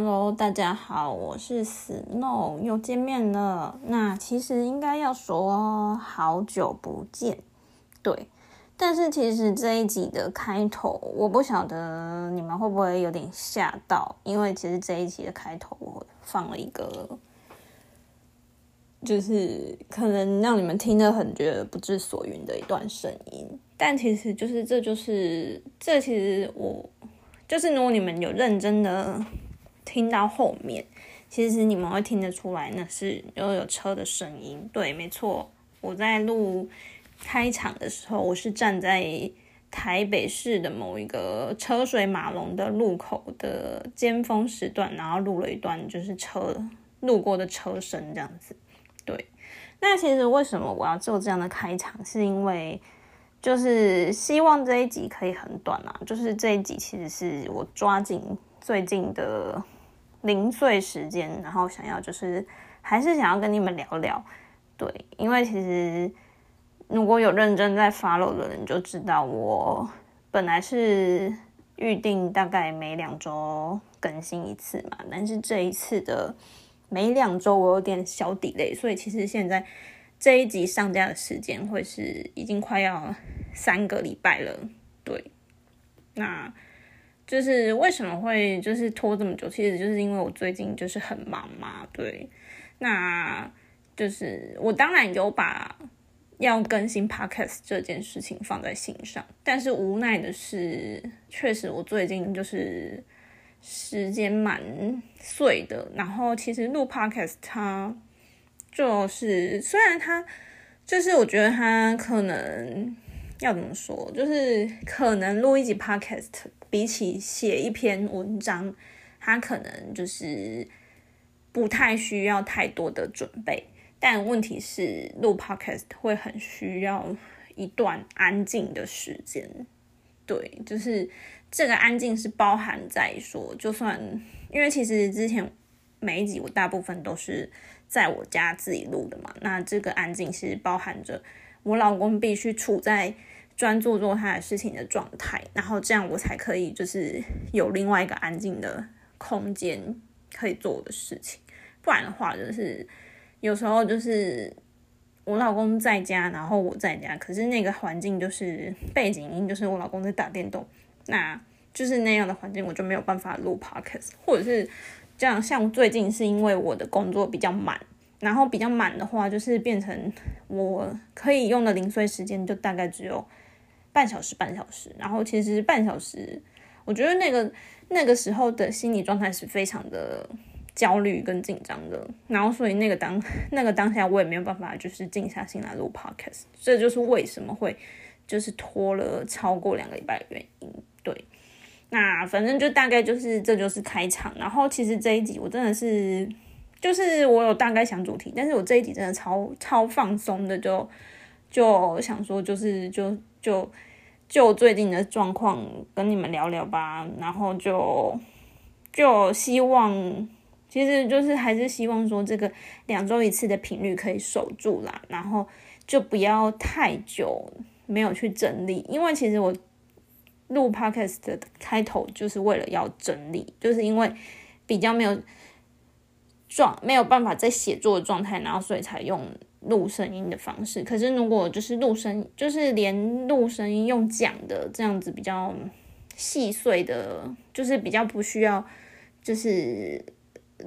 Hello，大家好，我是 Snow，又见面了。那其实应该要说好久不见，对。但是其实这一集的开头，我不晓得你们会不会有点吓到，因为其实这一集的开头我放了一个，就是可能让你们听得很觉得不知所云的一段声音。但其实就是这就是这其实我就是如果你们有认真的。听到后面，其实你们会听得出来，那是又有车的声音。对，没错，我在录开场的时候，我是站在台北市的某一个车水马龙的路口的尖峰时段，然后录了一段就是车路过的车声这样子。对，那其实为什么我要做这样的开场，是因为就是希望这一集可以很短啊，就是这一集其实是我抓紧最近的。零碎时间，然后想要就是还是想要跟你们聊聊，对，因为其实如果有认真在 follow 的人就知道，我本来是预定大概每两周更新一次嘛，但是这一次的每两周我有点小底累所以其实现在这一集上架的时间会是已经快要三个礼拜了，对，那。就是为什么会就是拖这么久？其实就是因为我最近就是很忙嘛，对。那就是我当然有把要更新 podcast 这件事情放在心上，但是无奈的是，确实我最近就是时间蛮碎的。然后其实录 podcast 它就是虽然它就是我觉得它可能要怎么说，就是可能录一集 podcast。比起写一篇文章，他可能就是不太需要太多的准备。但问题是，录 podcast 会很需要一段安静的时间。对，就是这个安静是包含在说，就算因为其实之前每一集我大部分都是在我家自己录的嘛，那这个安静是包含着我老公必须处在。专注做他的事情的状态，然后这样我才可以就是有另外一个安静的空间可以做的事情。不然的话，就是有时候就是我老公在家，然后我在家，可是那个环境就是背景音，就是我老公在打电动，那就是那样的环境，我就没有办法录 podcast，或者是这样。像最近是因为我的工作比较满。然后比较满的话，就是变成我可以用的零碎时间就大概只有。半小时，半小时，然后其实半小时，我觉得那个那个时候的心理状态是非常的焦虑跟紧张的，然后所以那个当那个当下我也没有办法就是静下心来录 podcast，这就是为什么会就是拖了超过两个礼拜的原因。对，那反正就大概就是这就是开场，然后其实这一集我真的是就是我有大概想主题，但是我这一集真的超超放松的，就就想说就是就就。就最近的状况跟你们聊聊吧，然后就就希望，其实就是还是希望说这个两周一次的频率可以守住啦，然后就不要太久没有去整理，因为其实我录 podcast 的开头就是为了要整理，就是因为比较没有状没有办法在写作的状态，然后所以才用。录声音的方式，可是如果就是录声，就是连录声音用讲的这样子比较细碎的，就是比较不需要就是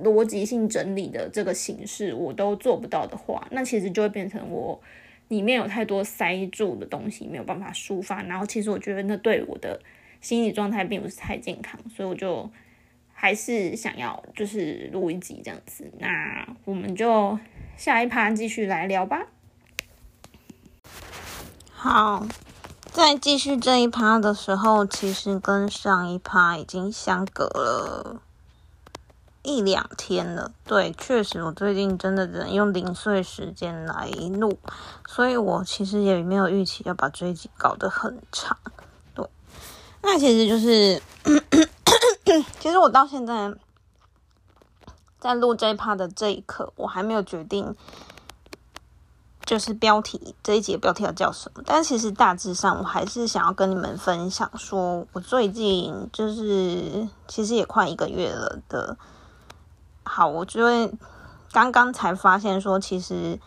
逻辑性整理的这个形式，我都做不到的话，那其实就会变成我里面有太多塞住的东西，没有办法抒发。然后其实我觉得那对我的心理状态并不是太健康，所以我就还是想要就是录一集这样子。那我们就。下一趴继续来聊吧。好，在继续这一趴的时候，其实跟上一趴已经相隔了一两天了。对，确实我最近真的只能用零碎时间来录，所以我其实也没有预期要把这一集搞得很长。对，那其实就是，其实我到现在。在录这一趴的这一刻，我还没有决定，就是标题这一节标题要叫什么？但其实大致上，我还是想要跟你们分享，说我最近就是其实也快一个月了的。好，我就会刚刚才发现说，其实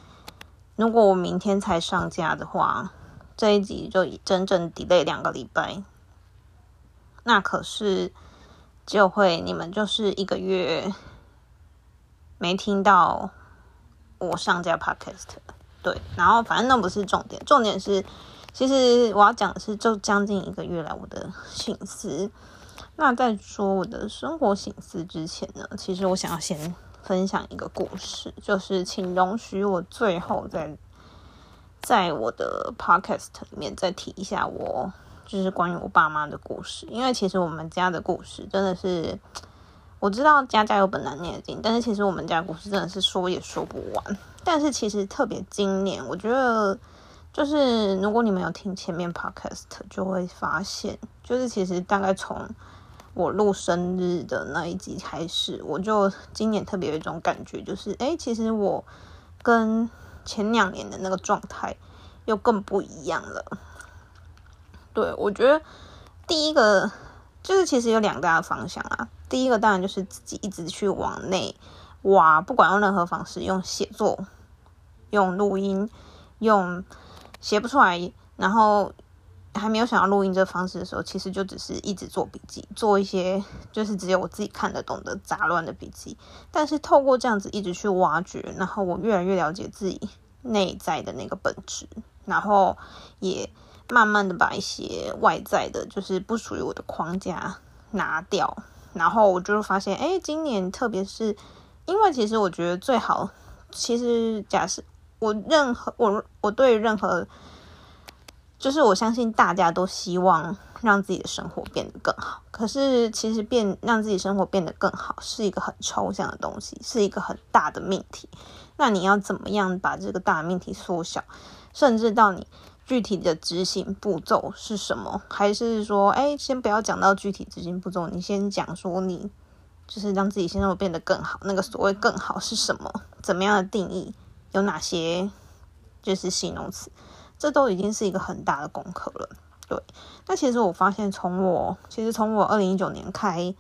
如果我明天才上架的话，这一集就真正 delay 两个礼拜，那可是就会你们就是一个月没听到我上架 podcast。对，然后反正那不是重点，重点是，其实我要讲的是，就将近一个月来我的心思。那在说我的生活心思之前呢，其实我想要先分享一个故事，就是请容许我最后在在我的 podcast 里面再提一下我就是关于我爸妈的故事，因为其实我们家的故事真的是。我知道家家有本难念的经，但是其实我们家故事真的是说也说不完。但是其实特别今年，我觉得就是如果你们有听前面 podcast，就会发现，就是其实大概从我录生日的那一集开始，我就今年特别有一种感觉，就是哎，其实我跟前两年的那个状态又更不一样了。对我觉得第一个就是其实有两大的方向啊。第一个当然就是自己一直去往内挖，不管用任何方式，用写作、用录音、用写不出来，然后还没有想要录音这方式的时候，其实就只是一直做笔记，做一些就是只有我自己看得懂的杂乱的笔记。但是透过这样子一直去挖掘，然后我越来越了解自己内在的那个本质，然后也慢慢的把一些外在的，就是不属于我的框架拿掉。然后我就发现，哎，今年特别是，因为其实我觉得最好，其实假设我任何我我对任何，就是我相信大家都希望让自己的生活变得更好。可是其实变让自己生活变得更好是一个很抽象的东西，是一个很大的命题。那你要怎么样把这个大命题缩小，甚至到你。具体的执行步骤是什么？还是说，哎，先不要讲到具体执行步骤，你先讲说你就是让自己生活变得更好。那个所谓更好是什么？怎么样的定义？有哪些就是形容词？这都已经是一个很大的功课了。对，那其实我发现，从我其实从我二零一九年开。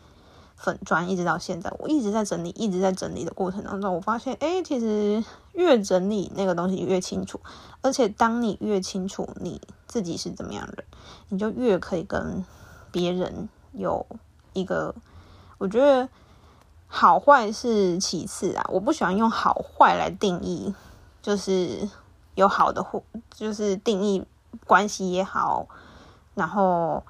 粉砖一直到现在，我一直在整理，一直在整理的过程当中，我发现，哎，其实越整理那个东西越清楚，而且当你越清楚你自己是怎么样的，你就越可以跟别人有一个，我觉得好坏是其次啊，我不喜欢用好坏来定义，就是有好的或就是定义关系也好，然后。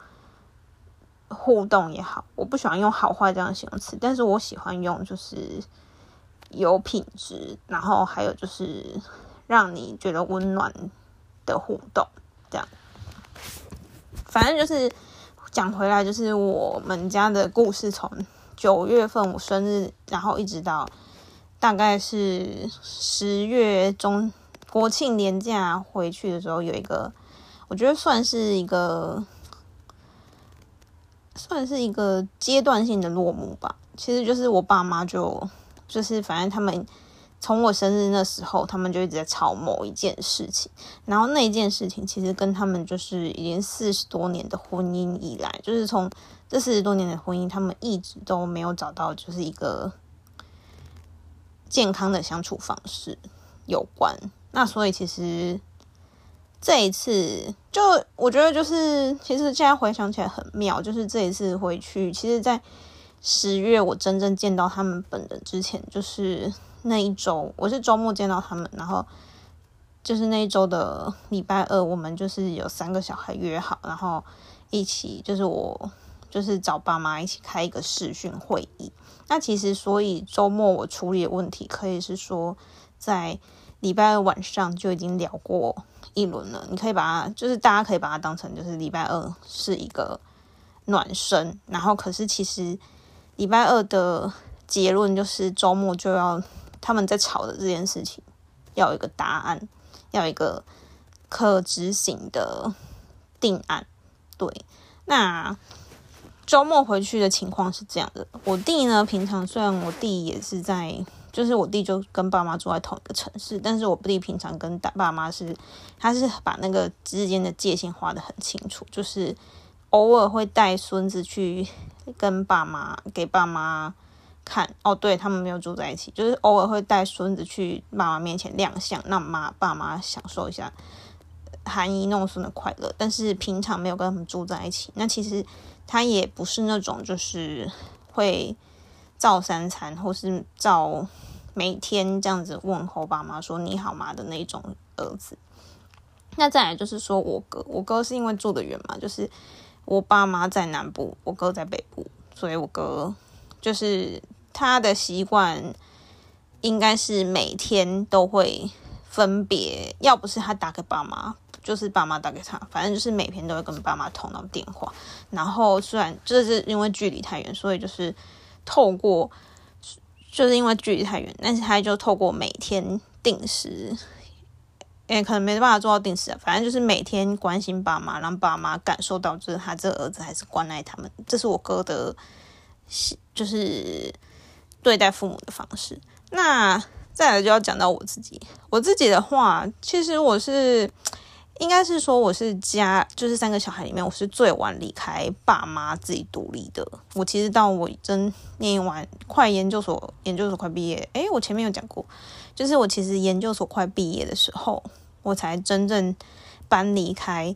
互动也好，我不喜欢用好坏这样的形容词，但是我喜欢用就是有品质，然后还有就是让你觉得温暖的互动，这样。反正就是讲回来，就是我们家的故事，从九月份我生日，然后一直到大概是十月中国庆年假回去的时候，有一个我觉得算是一个。算是一个阶段性的落幕吧。其实就是我爸妈就就是反正他们从我生日那时候，他们就一直在吵某一件事情。然后那一件事情其实跟他们就是已经四十多年的婚姻以来，就是从这四十多年的婚姻，他们一直都没有找到就是一个健康的相处方式有关。那所以其实。这一次，就我觉得就是，其实现在回想起来很妙，就是这一次回去，其实，在十月我真正见到他们本人之前，就是那一周，我是周末见到他们，然后就是那一周的礼拜二，我们就是有三个小孩约好，然后一起就是我就是找爸妈一起开一个视讯会议。那其实，所以周末我处理的问题，可以是说在礼拜二晚上就已经聊过。一轮了，你可以把它，就是大家可以把它当成就是礼拜二是一个暖身，然后可是其实礼拜二的结论就是周末就要他们在吵的这件事情要有一个答案，要一个可执行的定案。对，那周末回去的情况是这样的，我弟呢，平常虽然我弟也是在就是我弟就跟爸妈住在同一个城市，但是我弟平常跟大爸妈是，他是把那个之间的界限划得很清楚，就是偶尔会带孙子去跟爸妈给爸妈看。哦，对他们没有住在一起，就是偶尔会带孙子去爸妈面前亮相，让妈爸妈享受一下含饴弄孙的快乐。但是平常没有跟他们住在一起。那其实他也不是那种就是会。照三餐，或是照每天这样子问候爸妈说你好吗的那种儿子。那再来就是说我哥，我哥是因为住的远嘛，就是我爸妈在南部，我哥在北部，所以我哥就是他的习惯应该是每天都会分别，要不是他打给爸妈，就是爸妈打给他，反正就是每天都会跟爸妈通到电话。然后虽然就是因为距离太远，所以就是。透过就是因为距离太远，但是他就透过每天定时，也可能没办法做到定时啊。反正就是每天关心爸妈，让爸妈感受到就是他这个儿子还是关爱他们。这是我哥的，就是对待父母的方式。那再来就要讲到我自己，我自己的话，其实我是。应该是说我是家，就是三个小孩里面，我是最晚离开爸妈自己独立的。我其实到我真念完快研究所，研究所快毕业，诶，我前面有讲过，就是我其实研究所快毕业的时候，我才真正搬离开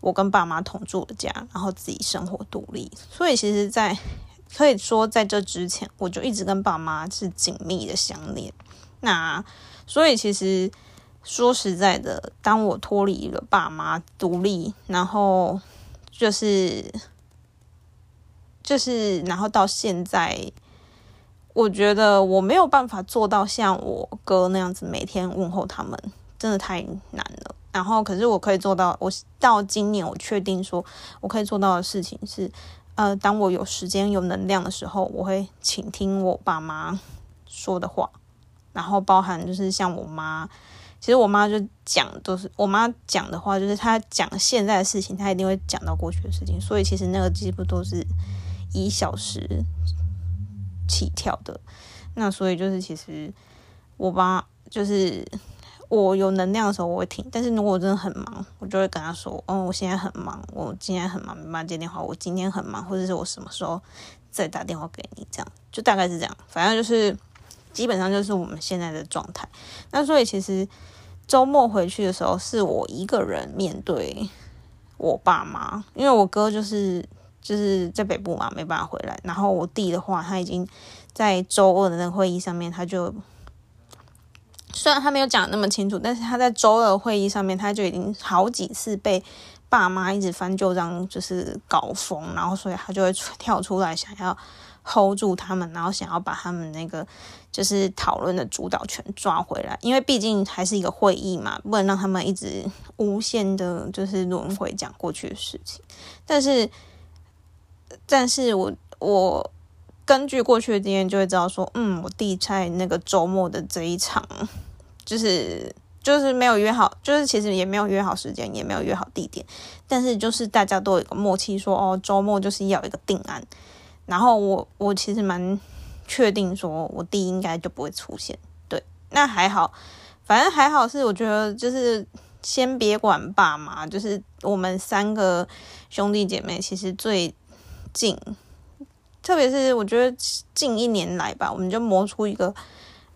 我跟爸妈同住的家，然后自己生活独立。所以其实，在可以说在这之前，我就一直跟爸妈是紧密的相连。那所以其实。说实在的，当我脱离了爸妈独立，然后就是就是，然后到现在，我觉得我没有办法做到像我哥那样子每天问候他们，真的太难了。然后，可是我可以做到，我到今年我确定说我可以做到的事情是，呃，当我有时间有能量的时候，我会倾听我爸妈说的话，然后包含就是像我妈。其实我妈就讲都是我妈讲的话，就是她讲现在的事情，她一定会讲到过去的事情，所以其实那个几乎都是一小时起跳的。那所以就是其实我爸就是我有能量的时候我会听，但是如果我真的很忙，我就会跟他说：“哦，我现在很忙，我今天很忙，没办法接电话。我今天很忙，或者是我什么时候再打电话给你？”这样就大概是这样，反正就是基本上就是我们现在的状态。那所以其实。周末回去的时候，是我一个人面对我爸妈，因为我哥就是就是在北部嘛，没办法回来。然后我弟的话，他已经在周二的那个会议上面，他就虽然他没有讲那么清楚，但是他在周二会议上面，他就已经好几次被爸妈一直翻旧账，就是搞疯，然后所以他就会跳出来想要。hold 住他们，然后想要把他们那个就是讨论的主导权抓回来，因为毕竟还是一个会议嘛，不能让他们一直无限的，就是轮回讲过去的事情。但是，但是我我根据过去的经验就会知道说，嗯，我弟在那个周末的这一场，就是就是没有约好，就是其实也没有约好时间，也没有约好地点，但是就是大家都有一个默契，说哦，周末就是要一个定案。然后我我其实蛮确定说，我弟应该就不会出现。对，那还好，反正还好是我觉得就是先别管爸妈，就是我们三个兄弟姐妹其实最近，特别是我觉得近一年来吧，我们就磨出一个。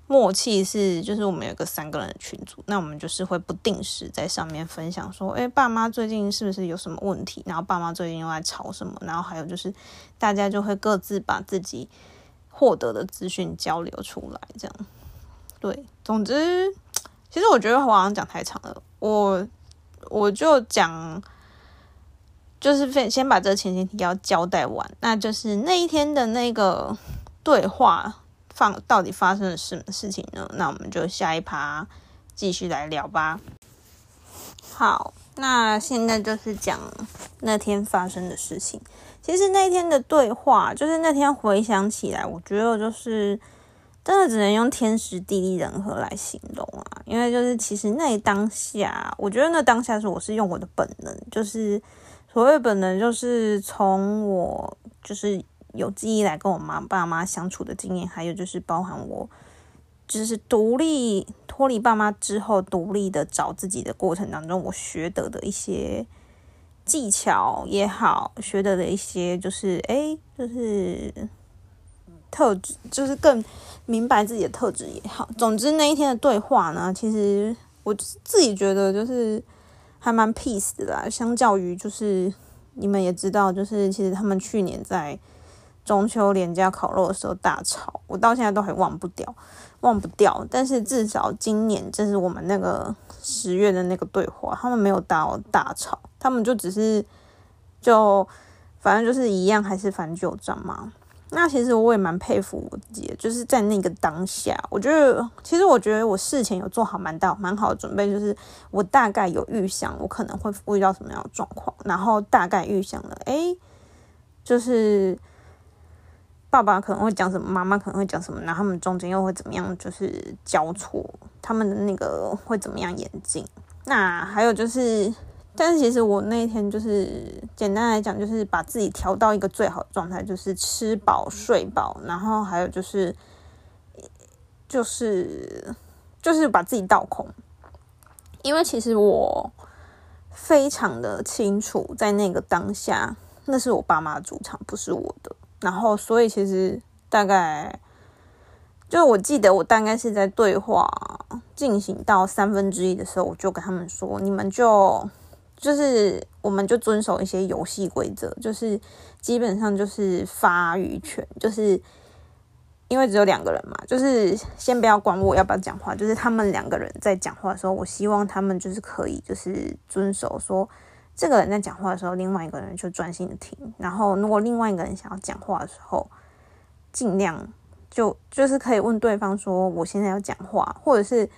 默契是，就是我们有个三个人的群组，那我们就是会不定时在上面分享说，哎，爸妈最近是不是有什么问题？然后爸妈最近又在吵什么？然后还有就是，大家就会各自把自己获得的资讯交流出来，这样。对，总之，其实我觉得我好像讲太长了，我我就讲，就是先先把这个前提要交代完，那就是那一天的那个对话。放到底发生了什么事情呢？那我们就下一趴继续来聊吧。好，那现在就是讲那天发生的事情。其实那天的对话，就是那天回想起来，我觉得就是真的只能用天时地利人和来形容啊。因为就是其实那当下，我觉得那当下是我是用我的本能，就是所谓本能，就是从我就是。有记忆来跟我妈爸妈相处的经验，还有就是包含我就是独立脱离爸妈之后，独立的找自己的过程当中，我学得的一些技巧也好，学得的一些就是哎，就是特质，就是更明白自己的特质也好。总之那一天的对话呢，其实我自己觉得就是还蛮 peace 的啦。相较于就是你们也知道，就是其实他们去年在。中秋连假烤肉的时候大吵，我到现在都还忘不掉，忘不掉。但是至少今年，这是我们那个十月的那个对话，他们没有大大吵，他们就只是就反正就是一样，还是翻旧账嘛。那其实我也蛮佩服我自己，就是在那个当下，我觉得其实我觉得我事前有做好蛮大蛮好的准备，就是我大概有预想我可能会遇到什么样的状况，然后大概预想了，诶，就是。爸爸可能会讲什么，妈妈可能会讲什么，然后他们中间又会怎么样？就是交错，他们的那个会怎么样演进？那还有就是，但是其实我那一天就是简单来讲，就是把自己调到一个最好的状态，就是吃饱睡饱，然后还有就是就是就是把自己倒空，因为其实我非常的清楚，在那个当下，那是我爸妈的主场，不是我的。然后，所以其实大概就我记得，我大概是在对话进行到三分之一的时候，我就跟他们说：“你们就就是我们就遵守一些游戏规则，就是基本上就是发语权，就是因为只有两个人嘛，就是先不要管我要不要讲话，就是他们两个人在讲话的时候，我希望他们就是可以就是遵守说。”这个人在讲话的时候，另外一个人就专心的听。然后，如果另外一个人想要讲话的时候，尽量就就是可以问对方说：“我现在要讲话。”或者是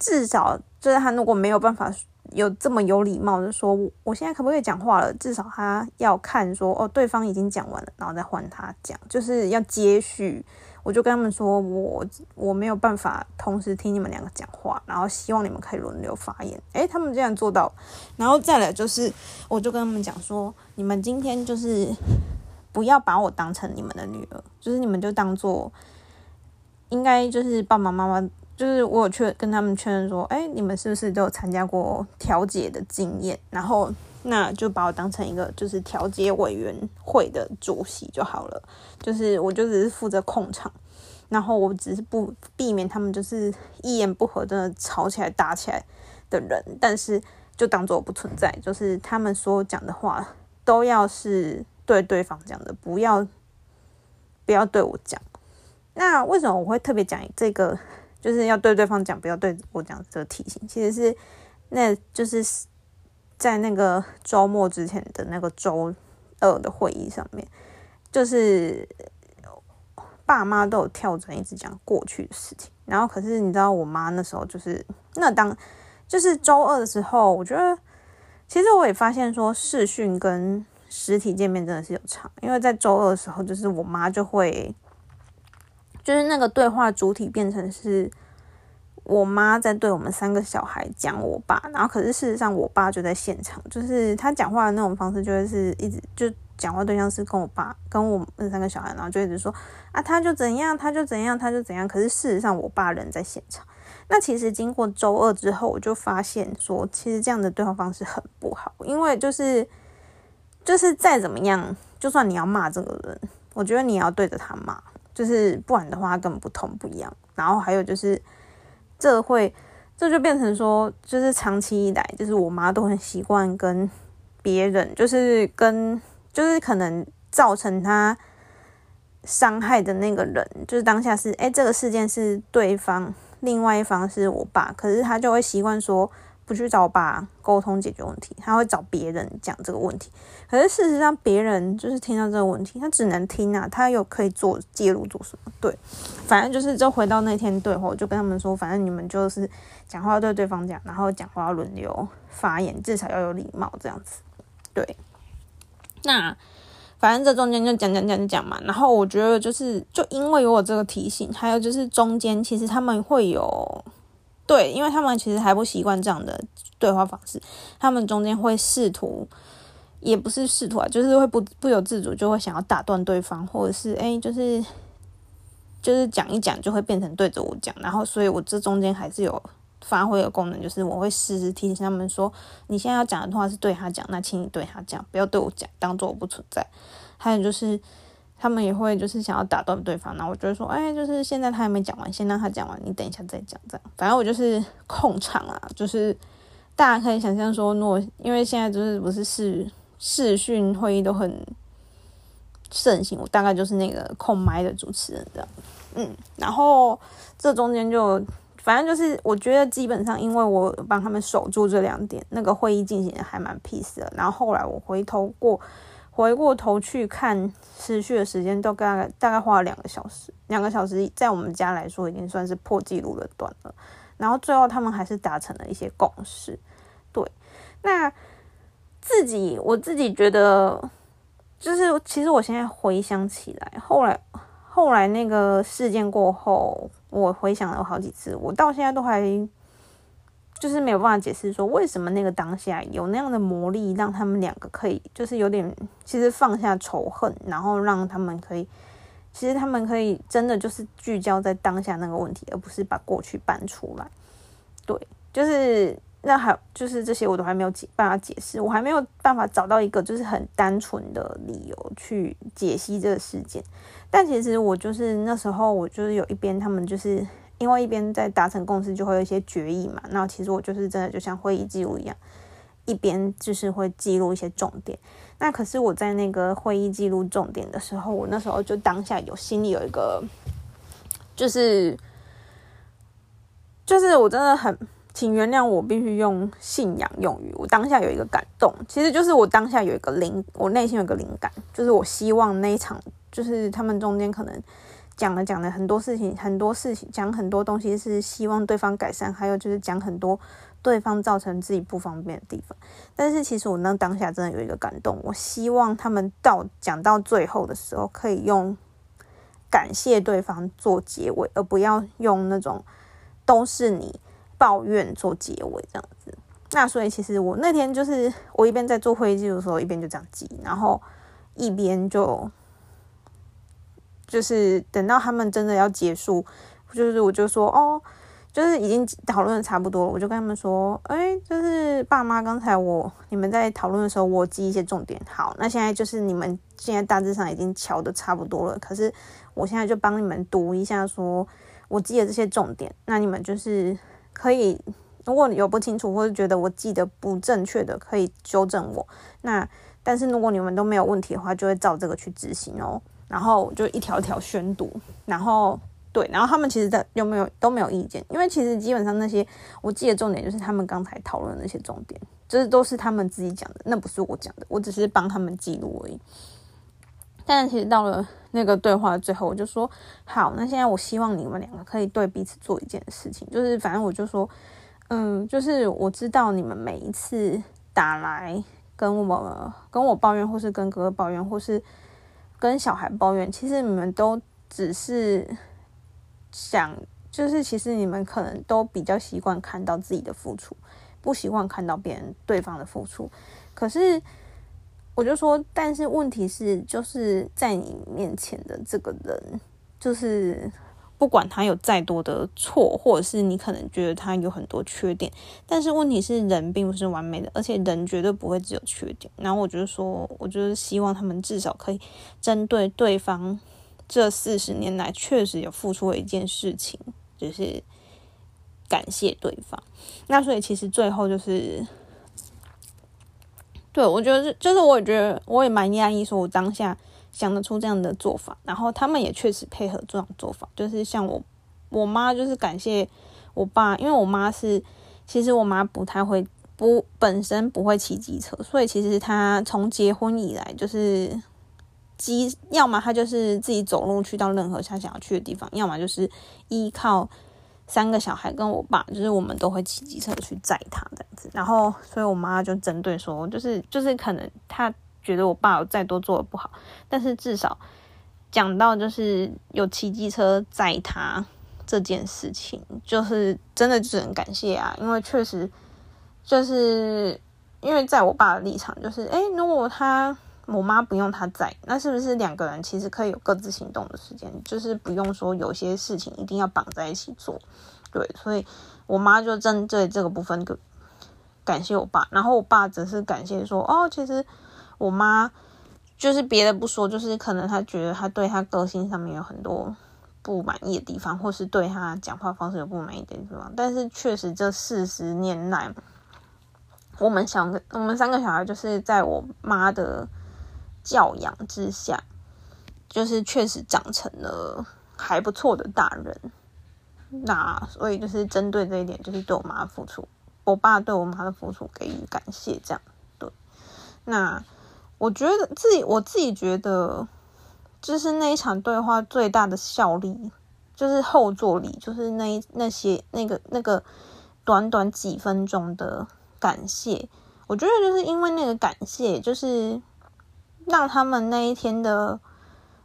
至少就是他如果没有办法有这么有礼貌的说：“我现在可不可以讲话了？”至少他要看说：“哦，对方已经讲完了，然后再换他讲。”就是要接续。我就跟他们说，我我没有办法同时听你们两个讲话，然后希望你们可以轮流发言。诶，他们这样做到，然后再来就是，我就跟他们讲说，你们今天就是不要把我当成你们的女儿，就是你们就当做应该就是爸爸妈妈，就是我有去跟他们确认说，诶，你们是不是都有参加过调解的经验？然后。那就把我当成一个就是调解委员会的主席就好了，就是我就只是负责控场，然后我只是不避免他们就是一言不合真的吵起来打起来的人，但是就当做我不存在，就是他们所讲的话都要是对对方讲的，不要不要对我讲。那为什么我会特别讲这个，就是要对对方讲，不要对我讲这个提醒？其实是那就是。在那个周末之前的那个周二的会议上面，就是爸妈都有跳转一直讲过去的事情。然后，可是你知道，我妈那时候就是那当就是周二的时候，我觉得其实我也发现说视讯跟实体见面真的是有差。因为在周二的时候，就是我妈就会就是那个对话主体变成是。我妈在对我们三个小孩讲我爸，然后可是事实上我爸就在现场，就是他讲话的那种方式，就会是一直就讲话对象是跟我爸跟我那三个小孩，然后就一直说啊他就怎样他就怎样他就怎样，可是事实上我爸人在现场。那其实经过周二之后，我就发现说，其实这样的对话方式很不好，因为就是就是再怎么样，就算你要骂这个人，我觉得你要对着他骂，就是不然的话根本不同不一样。然后还有就是。这会，这就变成说，就是长期以来，就是我妈都很习惯跟别人，就是跟，就是可能造成她伤害的那个人，就是当下是，哎，这个事件是对方，另外一方是我爸，可是他就会习惯说。不去找我爸沟通解决问题，他会找别人讲这个问题。可是事实上，别人就是听到这个问题，他只能听啊，他有可以做介入做什么？对，反正就是就回到那天对话，我就跟他们说，反正你们就是讲话对对方讲，然后讲话要轮流发言，至少要有礼貌这样子。对，那反正这中间就讲讲讲讲嘛。然后我觉得就是就因为有我这个提醒，还有就是中间其实他们会有。对，因为他们其实还不习惯这样的对话方式，他们中间会试图，也不是试图啊，就是会不不由自主就会想要打断对方，或者是哎，就是就是讲一讲就会变成对着我讲，然后所以我这中间还是有发挥的功能，就是我会时时提醒他们说，你现在要讲的话是对他讲，那请你对他讲，不要对我讲，当做我不存在。还有就是他们也会就是想要打断对方，然后我就会说，哎，就是现在他还没讲完，先让他讲完，你等一下再讲，这样。反正我就是控场啊，就是大家可以想象说，若因为现在就是不是视视讯会议都很盛行，我大概就是那个控麦的主持人这样。嗯，然后这中间就反正就是我觉得基本上，因为我帮他们守住这两点，那个会议进行的还蛮 peace 的。然后后来我回头过。回过头去看持续的时间，都大概大概花了两个小时，两个小时在我们家来说已经算是破纪录的短了。然后最后他们还是达成了一些共识。对，那自己我自己觉得，就是其实我现在回想起来，后来后来那个事件过后，我回想了好几次，我到现在都还。就是没有办法解释说为什么那个当下有那样的魔力，让他们两个可以就是有点其实放下仇恨，然后让他们可以，其实他们可以真的就是聚焦在当下那个问题，而不是把过去搬出来。对，就是那还就是这些我都还没有解办法解释，我还没有办法找到一个就是很单纯的理由去解析这个事件。但其实我就是那时候我就是有一边他们就是。因为一边在达成共识，就会有一些决议嘛。那其实我就是真的就像会议记录一样，一边就是会记录一些重点。那可是我在那个会议记录重点的时候，我那时候就当下有心里有一个，就是就是我真的很，请原谅我必须用信仰用语。我当下有一个感动，其实就是我当下有一个灵，我内心有个灵感，就是我希望那一场，就是他们中间可能。讲了讲了很多事情，很多事情讲很多东西是希望对方改善，还有就是讲很多对方造成自己不方便的地方。但是其实我那当下真的有一个感动，我希望他们到讲到最后的时候，可以用感谢对方做结尾，而不要用那种都是你抱怨做结尾这样子。那所以其实我那天就是我一边在做会议记录的时候，一边就这样记，然后一边就。就是等到他们真的要结束，就是我就说哦，就是已经讨论的差不多了，我就跟他们说，哎，就是爸妈刚才我你们在讨论的时候，我记一些重点。好，那现在就是你们现在大致上已经瞧的差不多了，可是我现在就帮你们读一下，说我记的这些重点。那你们就是可以，如果有不清楚或者觉得我记得不正确的，可以纠正我。那但是如果你们都没有问题的话，就会照这个去执行哦。然后就一条条宣读，然后对，然后他们其实在有没有都没有意见，因为其实基本上那些我记得重点就是他们刚才讨论那些重点，就是都是他们自己讲的，那不是我讲的，我只是帮他们记录而已。但其实到了那个对话的最后，我就说好，那现在我希望你们两个可以对彼此做一件事情，就是反正我就说，嗯，就是我知道你们每一次打来跟我跟我抱怨，或是跟哥哥抱怨，或是。跟小孩抱怨，其实你们都只是想，就是其实你们可能都比较习惯看到自己的付出，不习惯看到别人对方的付出。可是我就说，但是问题是，就是在你面前的这个人，就是。不管他有再多的错，或者是你可能觉得他有很多缺点，但是问题是人并不是完美的，而且人绝对不会只有缺点。然后我就说，我就是希望他们至少可以针对对方这四十年来确实有付出的一件事情，就是感谢对方。那所以其实最后就是，对我觉得就是我也觉得我也蛮压抑，说我当下。想得出这样的做法，然后他们也确实配合这种做法，就是像我我妈就是感谢我爸，因为我妈是其实我妈不太会不本身不会骑机车，所以其实她从结婚以来就是机要么她就是自己走路去到任何她想要去的地方，要么就是依靠三个小孩跟我爸，就是我们都会骑机车去载她这样子，然后所以我妈就针对说，就是就是可能她。觉得我爸有再多做的不好，但是至少讲到就是有骑机车载他这件事情，就是真的只能感谢啊，因为确实就是因为在我爸的立场，就是诶，如果他我妈不用他载，那是不是两个人其实可以有各自行动的时间？就是不用说有些事情一定要绑在一起做。对，所以我妈就针对这个部分感谢我爸，然后我爸只是感谢说，哦，其实我妈就是别的不说，就是可能她觉得她对她个性上面有很多不满意的地方，或是对她讲话方式有不满意的地方，但是确实这四十年来，我们想我们三个小孩就是在我妈的。教养之下，就是确实长成了还不错的大人。那所以就是针对这一点，就是对我妈的付出，我爸对我妈的付出给予感谢，这样对。那我觉得自己，我自己觉得，就是那一场对话最大的效力，就是后坐力，就是那那些那个那个短短几分钟的感谢。我觉得就是因为那个感谢，就是。让他们那一天的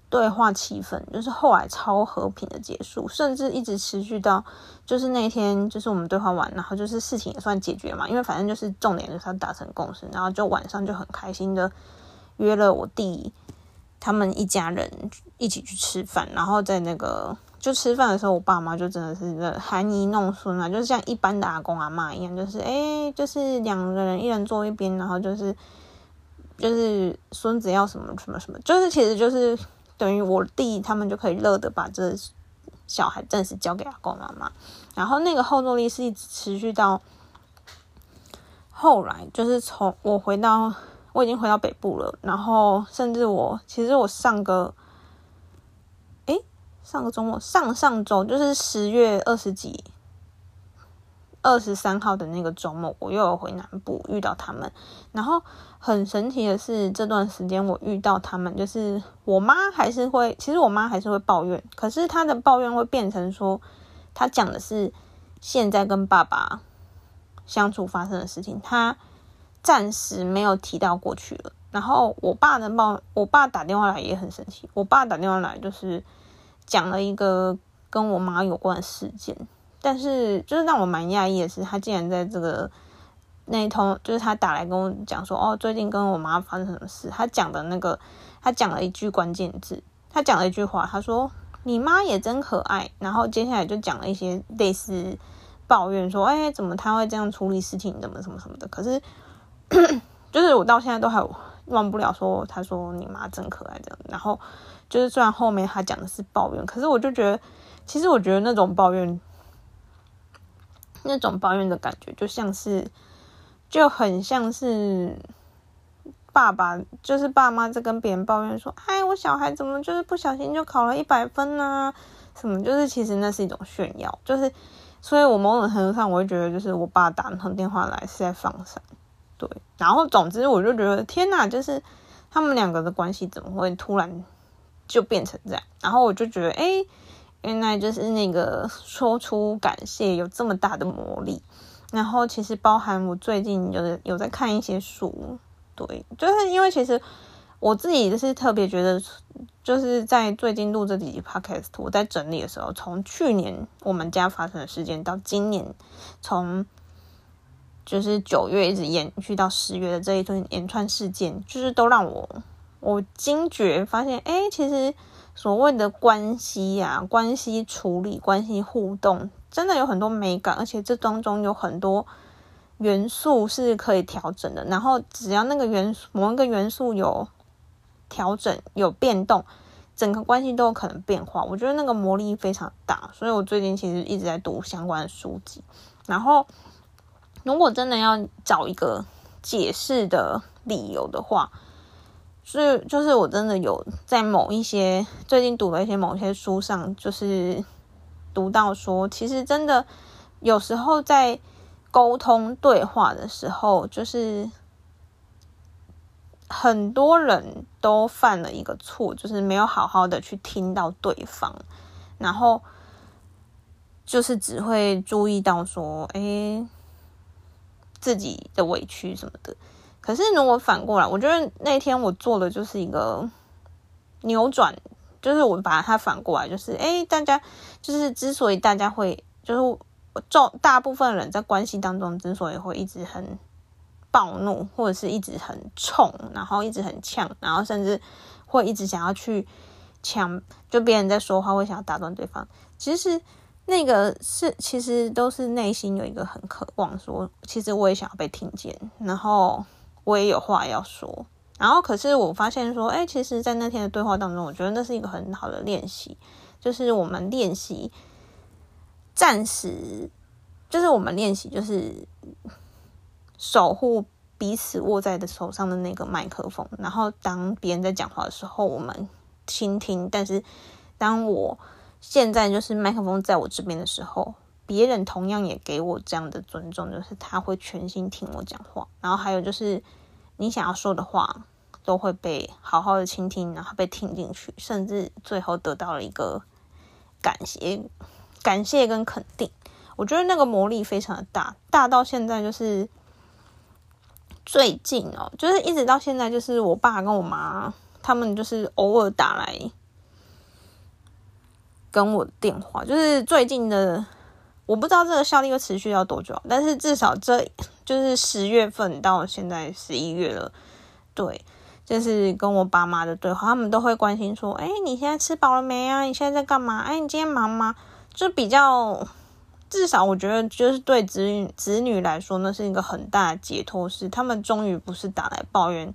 对话气氛，就是后来超和平的结束，甚至一直持续到就是那天，就是我们对话完，然后就是事情也算解决嘛，因为反正就是重点就是他达成共识，然后就晚上就很开心的约了我弟他们一家人一起去吃饭，然后在那个就吃饭的时候，我爸妈就真的是含饴弄孙啊，就是像一般的阿公阿妈一样，就是哎，就是两个人一人坐一边，然后就是。就是孙子要什么什么什么，就是其实就是等于我弟他们就可以乐得把这小孩暂时交给阿公阿妈，然后那个后坐力是一直持续到后来，就是从我回到我已经回到北部了，然后甚至我其实我上个诶，上个周末上上周就是十月二十几。二十三号的那个周末，我又有回南部遇到他们，然后很神奇的是，这段时间我遇到他们，就是我妈还是会，其实我妈还是会抱怨，可是她的抱怨会变成说，她讲的是现在跟爸爸相处发生的事情，她暂时没有提到过去了。然后我爸的抱，我爸打电话来也很神奇，我爸打电话来就是讲了一个跟我妈有关的事件。但是，就是让我蛮讶异的是，他竟然在这个那一通，就是他打来跟我讲说，哦，最近跟我妈发生什么事。他讲的那个，他讲了一句关键字，他讲了一句话，他说：“你妈也真可爱。”然后接下来就讲了一些类似抱怨，说：“哎，怎么他会这样处理事情，怎么什么什么的。”可是，就是我到现在都还忘不了说，他说你妈真可爱这样。然后，就是虽然后面他讲的是抱怨，可是我就觉得，其实我觉得那种抱怨。那种抱怨的感觉，就像是，就很像是爸爸，就是爸妈在跟别人抱怨说：“哎，我小孩怎么就是不小心就考了一百分呢？什么？就是其实那是一种炫耀，就是，所以我某种程度上，我会觉得，就是我爸打那通电话来是在放闪，对。然后总之，我就觉得天哪，就是他们两个的关系怎么会突然就变成这样？然后我就觉得，哎。原来就是那个说出感谢有这么大的魔力，然后其实包含我最近有有在看一些书，对，就是因为其实我自己就是特别觉得，就是在最近录这几集 podcast，我在整理的时候，从去年我们家发生的事件到今年，从就是九月一直延续到十月的这一段连串事件，就是都让我我惊觉发现，哎，其实。所谓的关系呀，关系处理、关系互动，真的有很多美感，而且这当中有很多元素是可以调整的。然后只要那个元素某一个元素有调整、有变动，整个关系都有可能变化。我觉得那个魔力非常大，所以我最近其实一直在读相关的书籍。然后，如果真的要找一个解释的理由的话，是，就是我真的有在某一些最近读的一些某些书上，就是读到说，其实真的有时候在沟通对话的时候，就是很多人都犯了一个错，就是没有好好的去听到对方，然后就是只会注意到说，哎，自己的委屈什么的。可是，如果反过来，我觉得那天我做的就是一个扭转，就是我把它反过来，就是哎，大家就是之所以大家会，就是重大部分人在关系当中之所以会一直很暴怒，或者是一直很冲，然后一直很呛，然后甚至会一直想要去抢，就别人在说话会想要打断对方。其实那个是，其实都是内心有一个很渴望，说其实我也想要被听见，然后我也有话要说。然后可是我发现说，哎，其实，在那天的对话当中，我觉得那是一个很好的练习，就是我们练习暂时，就是我们练习，就是守护彼此握在的手上的那个麦克风。然后当别人在讲话的时候，我们倾听；但是当我现在就是麦克风在我这边的时候，别人同样也给我这样的尊重，就是他会全心听我讲话。然后还有就是你想要说的话。都会被好好的倾听，然后被听进去，甚至最后得到了一个感谢、感谢跟肯定。我觉得那个魔力非常的大，大到现在就是最近哦，就是一直到现在，就是我爸跟我妈他们就是偶尔打来跟我电话，就是最近的，我不知道这个效力会持续要多久，但是至少这就是十月份到现在十一月了，对。就是跟我爸妈的对话，他们都会关心说：“哎，你现在吃饱了没啊？你现在在干嘛？哎，你今天忙吗？”就比较，至少我觉得，就是对子女子女来说，那是一个很大的解脱，是他们终于不是打来抱怨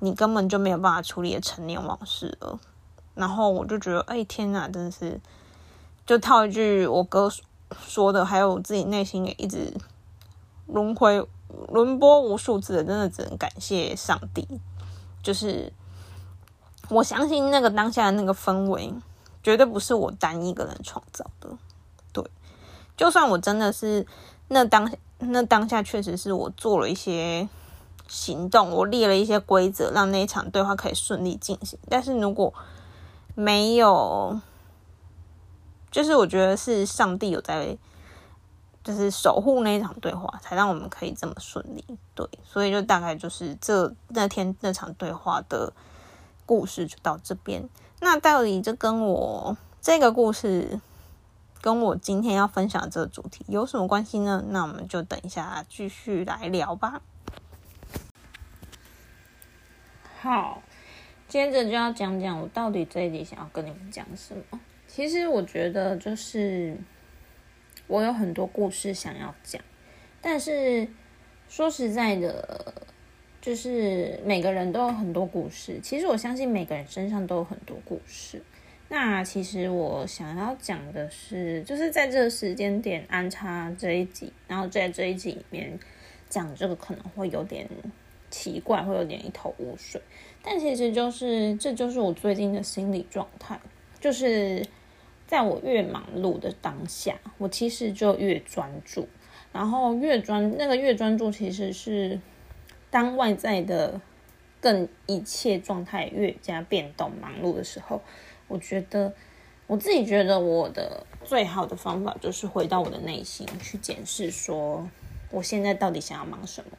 你根本就没有办法处理的陈年往事了。然后我就觉得，哎，天哪，真的是，就套一句我哥说的，还有我自己内心也一直轮回轮播无数次的，真的只能感谢上帝。就是我相信那个当下的那个氛围，绝对不是我单一个人创造的。对，就算我真的是那当那当下确实是我做了一些行动，我列了一些规则，让那一场对话可以顺利进行。但是如果没有，就是我觉得是上帝有在。就是守护那一场对话，才让我们可以这么顺利。对，所以就大概就是这那天那场对话的故事就到这边。那到底这跟我这个故事跟我今天要分享这个主题有什么关系呢？那我们就等一下继续来聊吧。好，接着就要讲讲我到底这一集想要跟你们讲什么。其实我觉得就是。我有很多故事想要讲，但是说实在的，就是每个人都有很多故事。其实我相信每个人身上都有很多故事。那其实我想要讲的是，就是在这个时间点安插这一集，然后在这一集里面讲这个可能会有点奇怪，会有点一头雾水。但其实就是这就是我最近的心理状态，就是。在我越忙碌的当下，我其实就越专注，然后越专那个越专注，其实是当外在的更一切状态越加变动、忙碌的时候，我觉得我自己觉得我的最好的方法就是回到我的内心去检视，说我现在到底想要忙什么，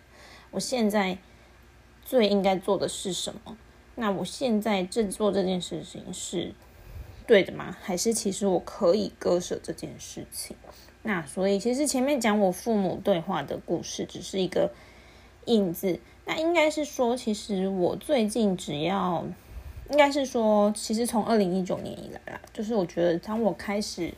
我现在最应该做的是什么，那我现在正做这件事情是。对的吗？还是其实我可以割舍这件事情？那所以其实前面讲我父母对话的故事只是一个印子。那应该是说，其实我最近只要，应该是说，其实从二零一九年以来啦，就是我觉得当我开始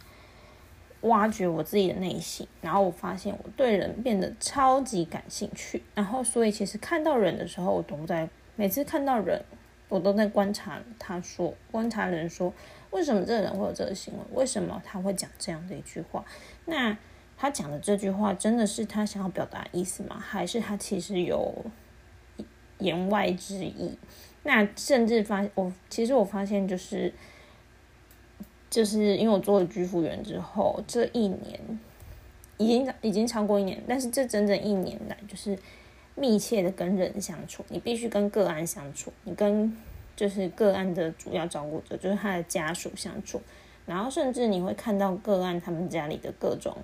挖掘我自己的内心，然后我发现我对人变得超级感兴趣，然后所以其实看到人的时候，我都在每次看到人，我都在观察他说，观察人说。为什么这个人会有这个行为？为什么他会讲这样的一句话？那他讲的这句话真的是他想要表达意思吗？还是他其实有言外之意？那甚至发我其实我发现就是就是因为我做了居服员之后，这一年已经已经超过一年，但是这整整一年来就是密切的跟人相处，你必须跟个案相处，你跟。就是个案的主要照顾者，就是他的家属相处，然后甚至你会看到个案他们家里的各种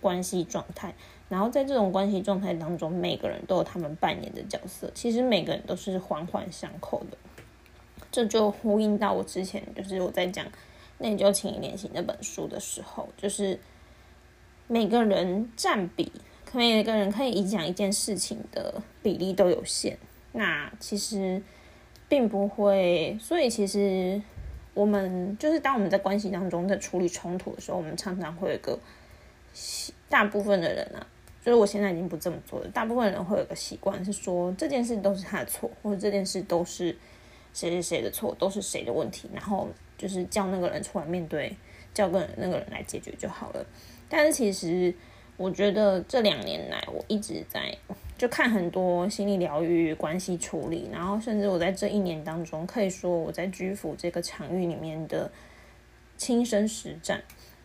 关系状态，然后在这种关系状态当中，每个人都有他们扮演的角色，其实每个人都是环环相扣的。这就呼应到我之前就是我在讲《内疚情谊练习》那本书的时候，就是每个人占比每个人可以影响一件事情的比例都有限。那其实并不会，所以其实我们就是当我们在关系当中在处理冲突的时候，我们常常会有个大部分的人啊，就是我现在已经不这么做了。大部分人会有个习惯是说这件事都是他的错，或者这件事都是谁谁谁的错，都是谁的问题，然后就是叫那个人出来面对，叫个那个人来解决就好了。但是其实我觉得这两年来，我一直在。就看很多心理疗愈、关系处理，然后甚至我在这一年当中，可以说我在居服这个场域里面的亲身实战，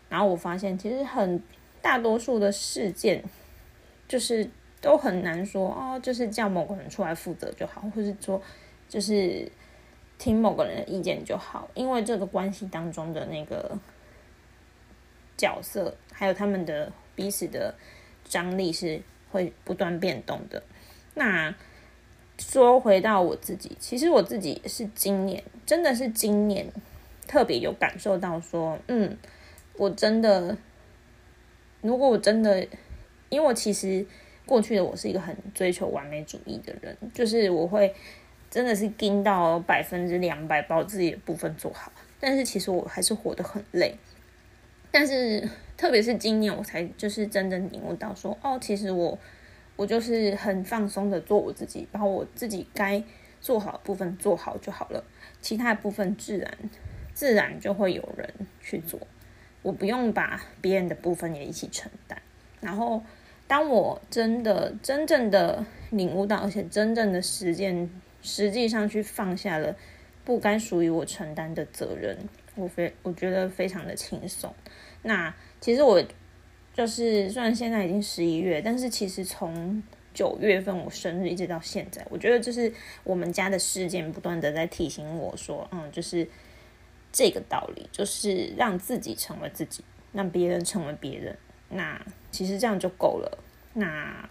然后我发现其实很大多数的事件，就是都很难说哦，就是叫某个人出来负责就好，或是说就是听某个人的意见就好，因为这个关系当中的那个角色，还有他们的彼此的张力是。会不断变动的。那说回到我自己，其实我自己是今年，真的是今年特别有感受到说，嗯，我真的，如果我真的，因为我其实过去的我是一个很追求完美主义的人，就是我会真的是盯到百分之两百，把我自己的部分做好。但是其实我还是活得很累。但是，特别是今年，我才就是真正领悟到说，哦，其实我，我就是很放松的做我自己，把我自己该做好的部分做好就好了，其他部分自然自然就会有人去做，我不用把别人的部分也一起承担。然后，当我真的真正的领悟到，而且真正的实践，实际上去放下了不该属于我承担的责任。我非我觉得非常的轻松。那其实我就是虽然现在已经十一月，但是其实从九月份我生日一直到现在，我觉得就是我们家的事件不断的在提醒我说，嗯，就是这个道理，就是让自己成为自己，让别人成为别人。那其实这样就够了。那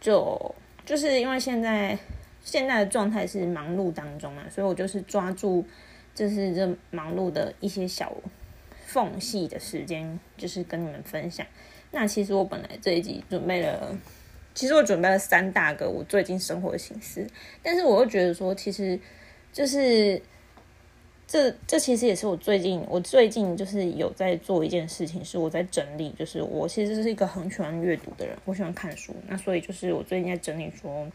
就就是因为现在现在的状态是忙碌当中啊，所以我就是抓住。就是这忙碌的一些小缝隙的时间，就是跟你们分享。那其实我本来这一集准备了，其实我准备了三大个我最近生活的形式，但是我又觉得说，其实就是这这其实也是我最近我最近就是有在做一件事情，是我在整理，就是我其实是一个很喜欢阅读的人，我喜欢看书，那所以就是我最近在整理说，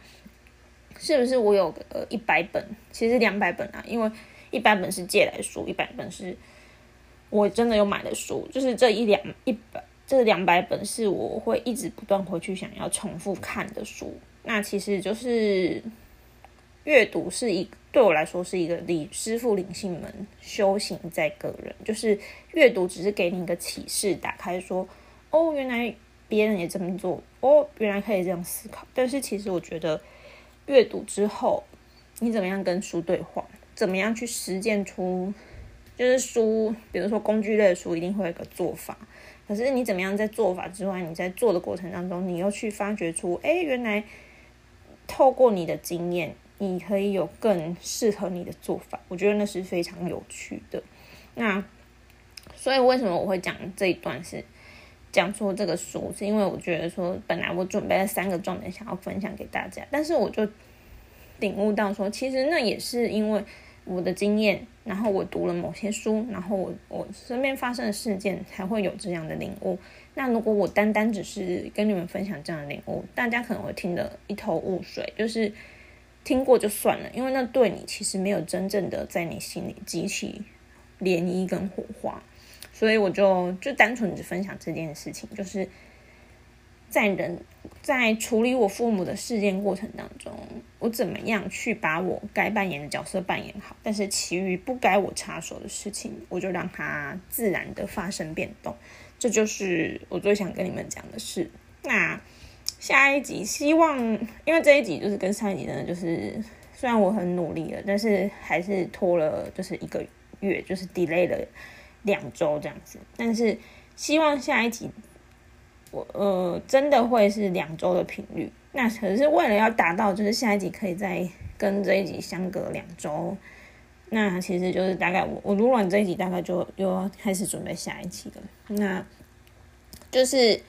是不是我有呃一百本，其实两百本啊，因为。一百本是借来书，一百本是我真的有买的书，就是这一两一百这两百本是我会一直不断回去想要重复看的书。那其实就是阅读是一对我来说是一个领师傅领性门，修行在个人。就是阅读只是给你一个启示，打开说哦，原来别人也这么做，哦，原来可以这样思考。但是其实我觉得阅读之后，你怎么样跟书对话？怎么样去实践出，就是书，比如说工具类的书，一定会有个做法。可是你怎么样在做法之外，你在做的过程当中，你又去发掘出，哎，原来透过你的经验，你可以有更适合你的做法。我觉得那是非常有趣的。那所以为什么我会讲这一段是讲出这个书，是因为我觉得说，本来我准备了三个重点想要分享给大家，但是我就领悟到说，其实那也是因为。我的经验，然后我读了某些书，然后我我身边发生的事件才会有这样的领悟。那如果我单单只是跟你们分享这样的领悟，大家可能会听得一头雾水，就是听过就算了，因为那对你其实没有真正的在你心里激起涟漪跟火花。所以我就就单纯只分享这件事情，就是。在人在处理我父母的事件过程当中，我怎么样去把我该扮演的角色扮演好？但是其余不该我插手的事情，我就让它自然的发生变动。这就是我最想跟你们讲的事。那下一集希望，因为这一集就是跟上一集呢，就是虽然我很努力了，但是还是拖了，就是一个月，就是 delay 了两周这样子。但是希望下一集。我呃，真的会是两周的频率。那可是为了要达到，就是下一集可以再跟这一集相隔两周。那其实就是大概我我录完这一集，大概就又要开始准备下一期了。那就是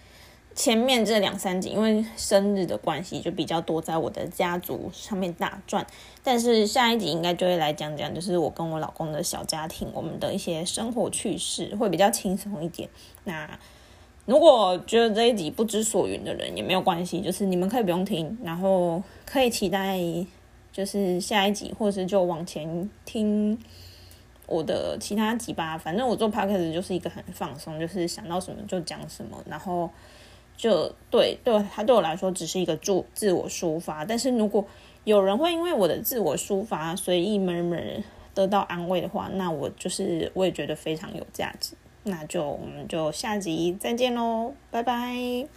前面这两三集因为生日的关系，就比较多在我的家族上面打转。但是下一集应该就会来讲讲，就是我跟我老公的小家庭，我们的一些生活趣事，会比较轻松一点。那如果觉得这一集不知所云的人也没有关系，就是你们可以不用听，然后可以期待就是下一集，或是就往前听我的其他集吧。反正我做 podcast 就是一个很放松，就是想到什么就讲什么，然后。就对对，他对我来说只是一个自自我抒发。但是如果有人会因为我的自我抒发随意 murmur 得到安慰的话，那我就是我也觉得非常有价值。那就我们就下集再见喽，拜拜。